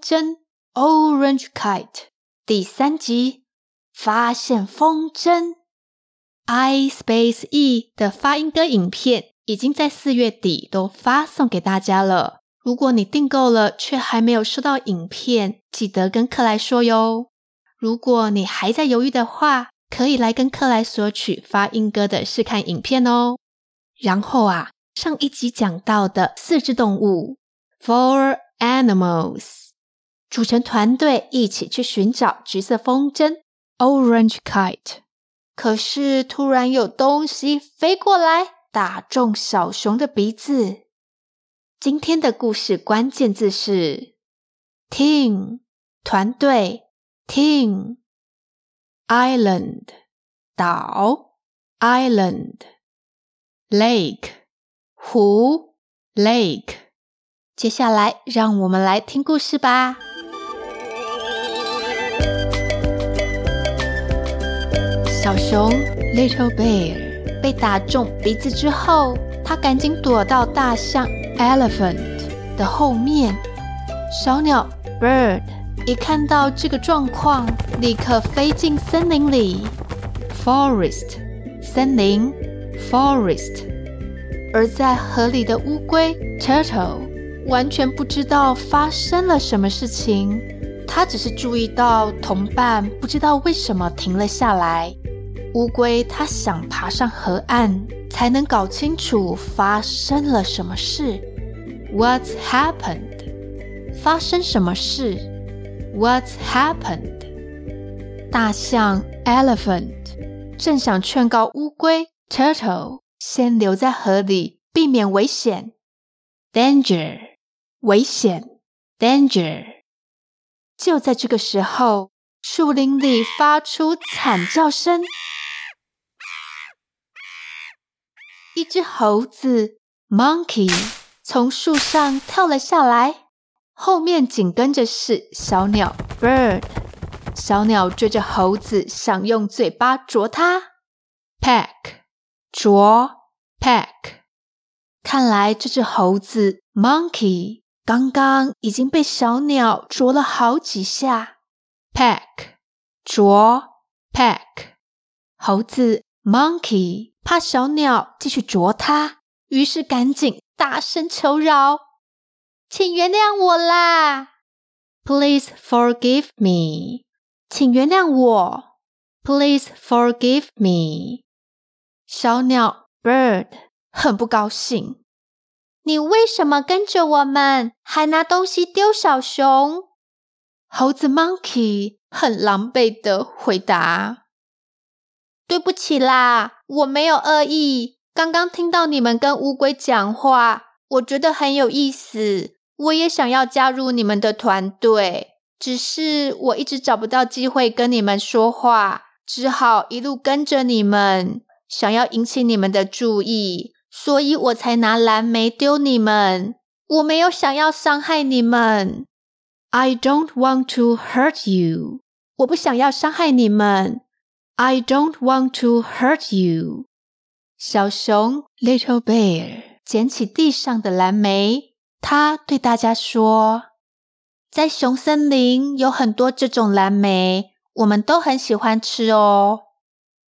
真 Orange Kite 第三集发现风筝。iSpace E 的发音歌影片已经在四月底都发送给大家了。如果你订购了却还没有收到影片，记得跟克莱说哟。如果你还在犹豫的话，可以来跟克莱索取发音歌的试看影片哦。然后啊，上一集讲到的四只动物，Four Animals，组成团队一起去寻找橘色风筝，Orange Kite。可是突然有东西飞过来，打中小熊的鼻子。今天的故事关键字是 team 团队 team island 岛 island lake 湖 lake。接下来让我们来听故事吧。小熊 Little Bear 被打中鼻子之后，他赶紧躲到大象 Elephant 的后面。小鸟 Bird 一看到这个状况，立刻飞进森林里。Forest 森林 Forest。而在河里的乌龟 Turtle 完全不知道发生了什么事情，他只是注意到同伴不知道为什么停了下来。乌龟，它想爬上河岸，才能搞清楚发生了什么事。What's happened？发生什么事？What's happened？大象 Elephant 正想劝告乌龟 Turtle 先留在河里，避免危险。Danger！危险！Danger！就在这个时候，树林里发出惨叫声。一只猴子 Monkey 从树上跳了下来，后面紧跟着是小鸟 Bird。小鸟追着猴子，想用嘴巴啄它。Peck 啄 Peck。看来这只猴子 Monkey 刚刚已经被小鸟啄了好几下。Peck 啄 Peck。猴子 Monkey。怕小鸟继续啄它，于是赶紧大声求饶：“请原谅我啦！Please forgive me，请原谅我！Please forgive me。”小鸟 Bird 很不高兴：“你为什么跟着我们，还拿东西丢小熊？”猴子 Monkey 很狼狈地回答。对不起啦，我没有恶意。刚刚听到你们跟乌龟讲话，我觉得很有意思，我也想要加入你们的团队。只是我一直找不到机会跟你们说话，只好一路跟着你们，想要引起你们的注意，所以我才拿蓝莓丢你们。我没有想要伤害你们。I don't want to hurt you。我不想要伤害你们。I don't want to hurt you。小熊 Little Bear 捡起地上的蓝莓，他对大家说：“在熊森林有很多这种蓝莓，我们都很喜欢吃哦。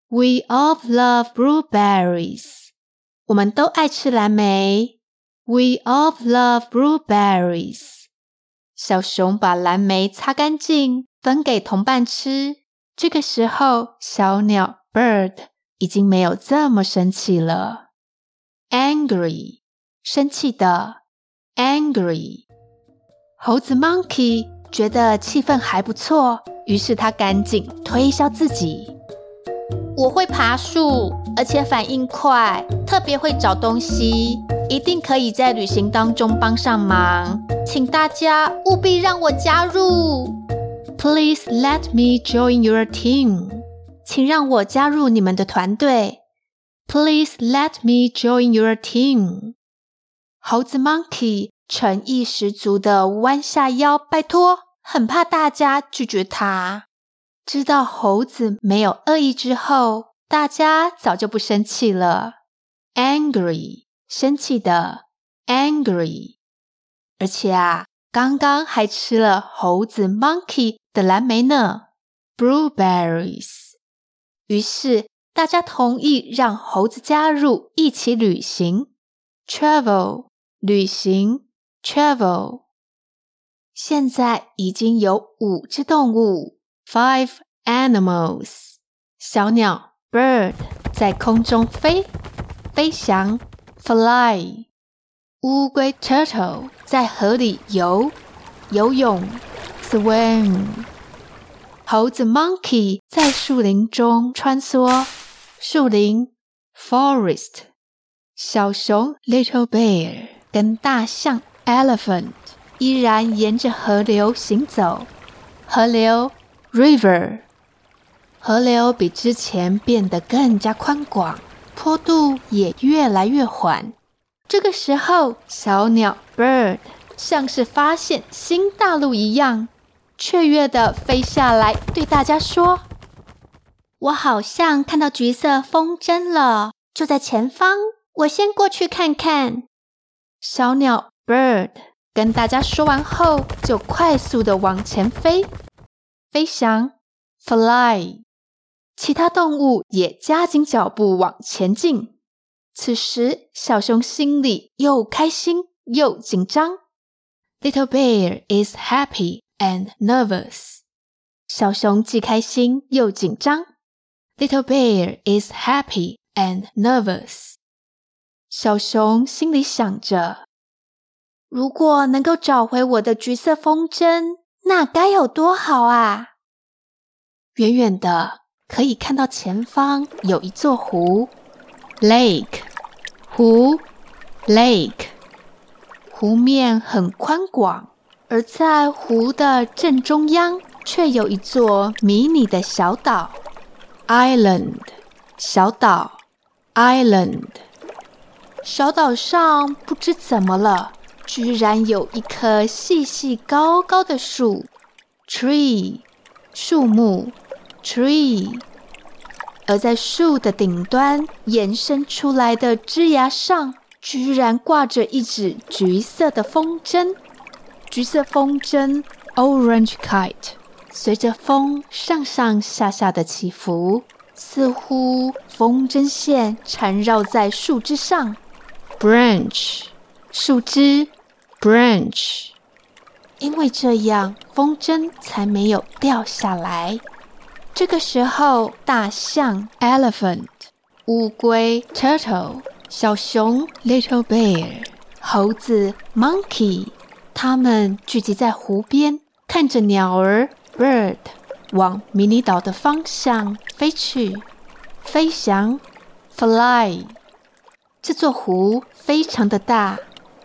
We all love blueberries。我们都爱吃蓝莓。We all love blueberries。小熊把蓝莓擦干净，分给同伴吃。”这个时候，小鸟 Bird 已经没有这么生气了。Angry，生气的。Angry，猴子 Monkey 觉得气氛还不错，于是他赶紧推销自己。我会爬树，而且反应快，特别会找东西，一定可以在旅行当中帮上忙。请大家务必让我加入。Please let me join your team. 请让我加入你们的团队。Please let me join your team. 猴子 Monkey 诚意十足的弯下腰，拜托，很怕大家拒绝他。知道猴子没有恶意之后，大家早就不生气了。Angry，生气的，Angry。而且啊，刚刚还吃了猴子 Monkey 的蓝莓呢，Blueberries。于是大家同意让猴子加入一起旅行，Travel。旅行，travel。现在已经有五只动物，five animals。小鸟，bird，在空中飞，飞翔，fly。乌龟，turtle，在河里游，游泳，swim。猴子，monkey，在树林中穿梭，树林，forest。小熊，little bear。跟大象 （elephant） 依然沿着河流行走，河流 （river）。河流比之前变得更加宽广，坡度也越来越缓。这个时候，小鸟 （bird） 像是发现新大陆一样，雀跃地飞下来，对大家说：“我好像看到橘色风筝了，就在前方，我先过去看看。”小鸟 bird 跟大家说完后，就快速的往前飞，飞翔 fly。其他动物也加紧脚步往前进。此时，小熊心里又开心又紧张。Little bear is happy and nervous。小熊既开心又紧张。Little bear is happy and nervous。小熊心里想着：“如果能够找回我的橘色风筝，那该有多好啊！”远远的可以看到前方有一座湖，lake，湖，lake，湖面很宽广，而在湖的正中央却有一座迷你的小岛，island，小岛，island。小岛上不知怎么了，居然有一棵细细高高的树，tree，树木，tree。而在树的顶端延伸出来的枝桠上，居然挂着一只橘色的风筝，橘色风筝，orange kite，随着风上上下下的起伏，似乎风筝线缠绕在树枝上。branch，树枝，branch，因为这样风筝才没有掉下来。这个时候，大象，elephant，乌龟，turtle，小熊，little bear，猴子，monkey，它们聚集在湖边，看着鸟儿，bird，往迷你岛的方向飞去，飞翔，fly。这座湖非常的大，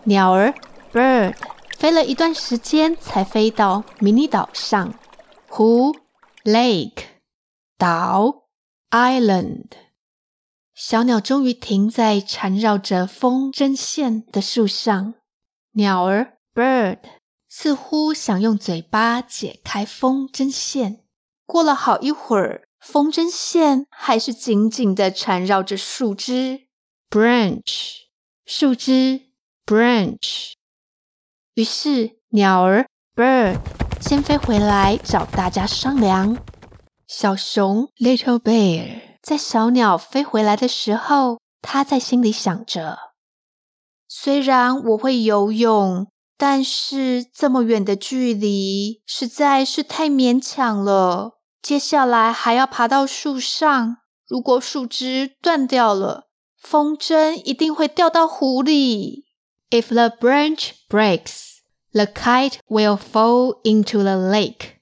鸟儿 bird 飞了一段时间才飞到迷你岛上。湖 lake 岛 island 小鸟终于停在缠绕着风筝线的树上。鸟儿 bird 似乎想用嘴巴解开风筝线。过了好一会儿，风筝线还是紧紧地缠绕着树枝。branch 树枝，branch。于是鸟儿 bird 先飞回来找大家商量。小熊 little bear 在小鸟飞回来的时候，他在心里想着：虽然我会游泳，但是这么远的距离实在是太勉强了。接下来还要爬到树上，如果树枝断掉了。风筝一定会掉到湖里。If the branch breaks, the kite will fall into the lake.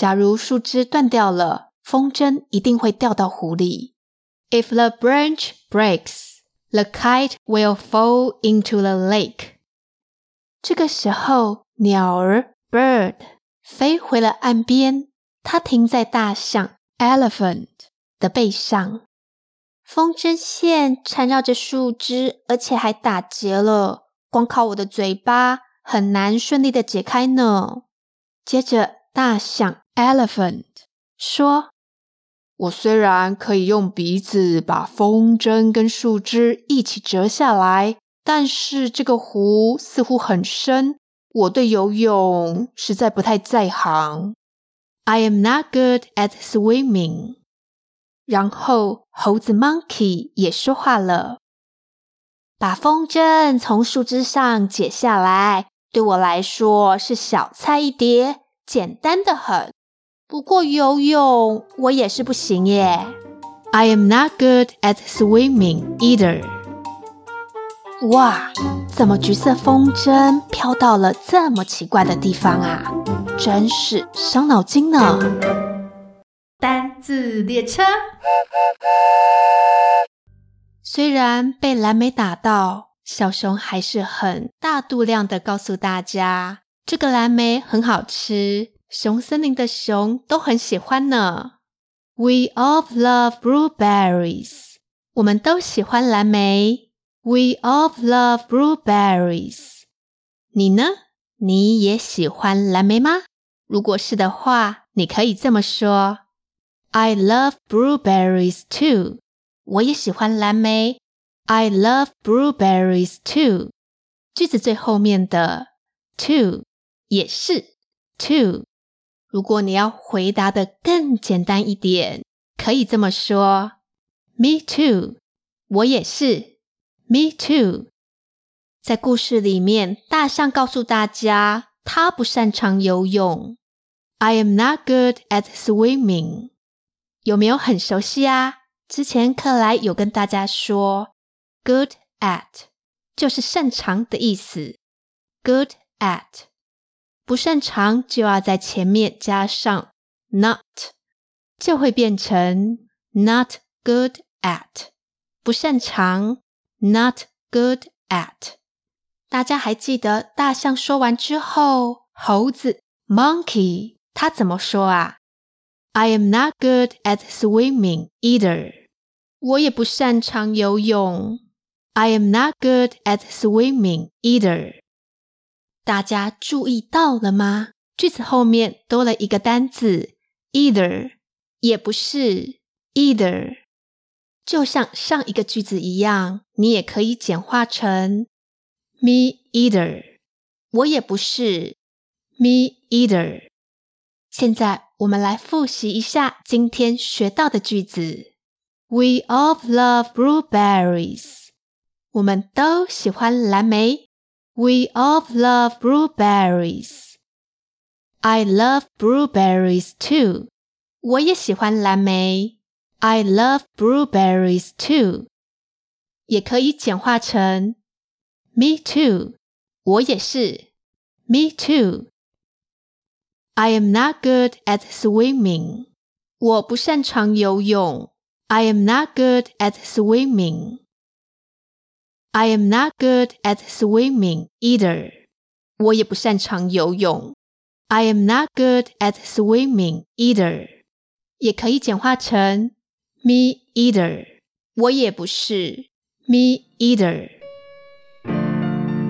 假如树枝断掉了，风筝一定会掉到湖里。If the branch breaks, the kite will fall into the lake. 这个时候，鸟儿 bird 飞回了岸边，它停在大象 elephant 的背上。风筝线缠绕着树枝，而且还打结了。光靠我的嘴巴很难顺利的解开呢。接着，大象 （elephant） 说：“我虽然可以用鼻子把风筝跟树枝一起折下来，但是这个湖似乎很深，我对游泳实在不太在行。” I am not good at swimming. 然后猴子 Monkey 也说话了：“把风筝从树枝上解下来，对我来说是小菜一碟，简单得很。不过游泳我也是不行耶。”I am not good at swimming either. 哇，怎么橘色风筝飘到了这么奇怪的地方啊？真是伤脑筋呢！单字列车，虽然被蓝莓打到，小熊还是很大度量的告诉大家，这个蓝莓很好吃，熊森林的熊都很喜欢呢。We all love blueberries，我们都喜欢蓝莓。We all love blueberries，你呢？你也喜欢蓝莓吗？如果是的话，你可以这么说：I love blueberries too。我也喜欢蓝莓。I love blueberries too。句子最后面的 too 也是 too。如果你要回答得更简单一点，可以这么说：Me too。我也是。Me too。在故事里面，大象告诉大家，他不擅长游泳。I am not good at swimming。有没有很熟悉啊？之前克莱有跟大家说，good at 就是擅长的意思。good at 不擅长就要在前面加上 not，就会变成 not good at。不擅长，not good at。大家还记得大象说完之后，猴子 monkey。他怎么说啊？I am not good at swimming either。我也不擅长游泳。I am not good at swimming either。 大家注意到了吗？句子后面多了一个单字 either，也不是 either。就像上一个句子一样，你也可以简化成 me either。我也不是 me either。现在我们来复习一下今天学到的句子。We all love blueberries。我们都喜欢蓝莓。We all love blueberries。I love blueberries too。我也喜欢蓝莓。I love blueberries too。也可以简化成 Me too。我也是。Me too。I am not good at swimming. 我不擅长游泳。I am not good at swimming. I am not good at swimming either. 我也不擅长游泳。I am not good at swimming either. 也可以简化成 me either. 我也不是 me either.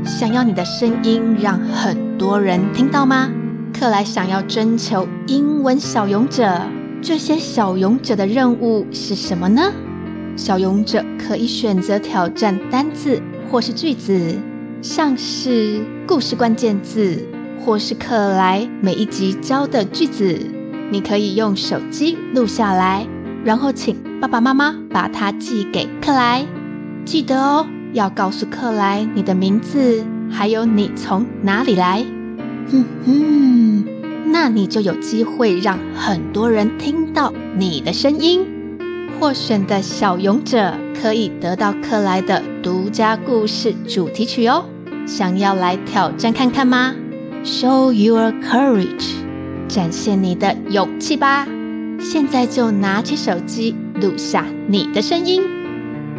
想要你的声音让很多人听到吗？克莱想要征求英文小勇者，这些小勇者的任务是什么呢？小勇者可以选择挑战单字或是句子，像是故事关键字，或是克莱每一集教的句子。你可以用手机录下来，然后请爸爸妈妈把它寄给克莱。记得哦，要告诉克莱你的名字，还有你从哪里来。哼哼，那你就有机会让很多人听到你的声音。获选的小勇者可以得到克莱的独家故事主题曲哦。想要来挑战看看吗？Show your courage，展现你的勇气吧！现在就拿起手机录下你的声音。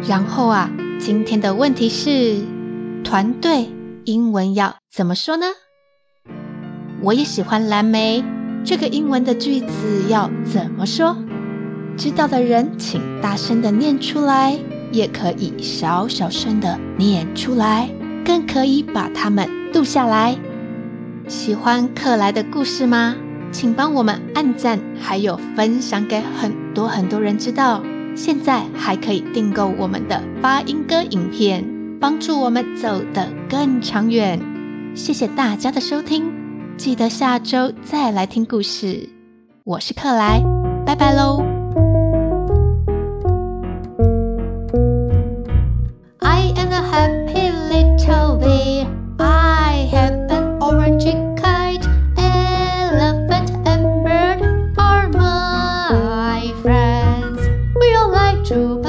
然后啊，今天的问题是：团队英文要怎么说呢？我也喜欢蓝莓。这个英文的句子要怎么说？知道的人请大声的念出来，也可以小小声的念出来。更可以把它们录下来。喜欢克莱的故事吗？请帮我们按赞，还有分享给很多很多人知道。现在还可以订购我们的发音歌影片，帮助我们走得更长远。谢谢大家的收听，记得下周再来听故事。我是克莱，拜拜喽。I am a happy little bee. I have an orange kite, elephant and bird are my friends. We all like to.